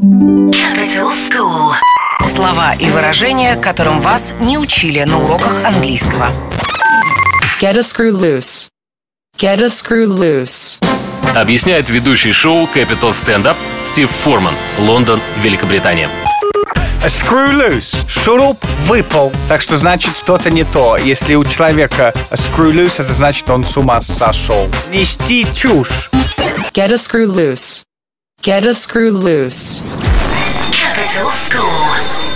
Capital School. Слова и выражения, которым вас не учили на уроках английского. Get a screw loose. Get a screw loose. Объясняет ведущий шоу Capital Stand Up Стив Форман, Лондон, Великобритания. A screw loose. Шуруп выпал. Так что значит что-то не то. Если у человека a screw loose, это значит он с ума сошел. Нести чушь. Get a screw loose. Get a screw loose. Capital School.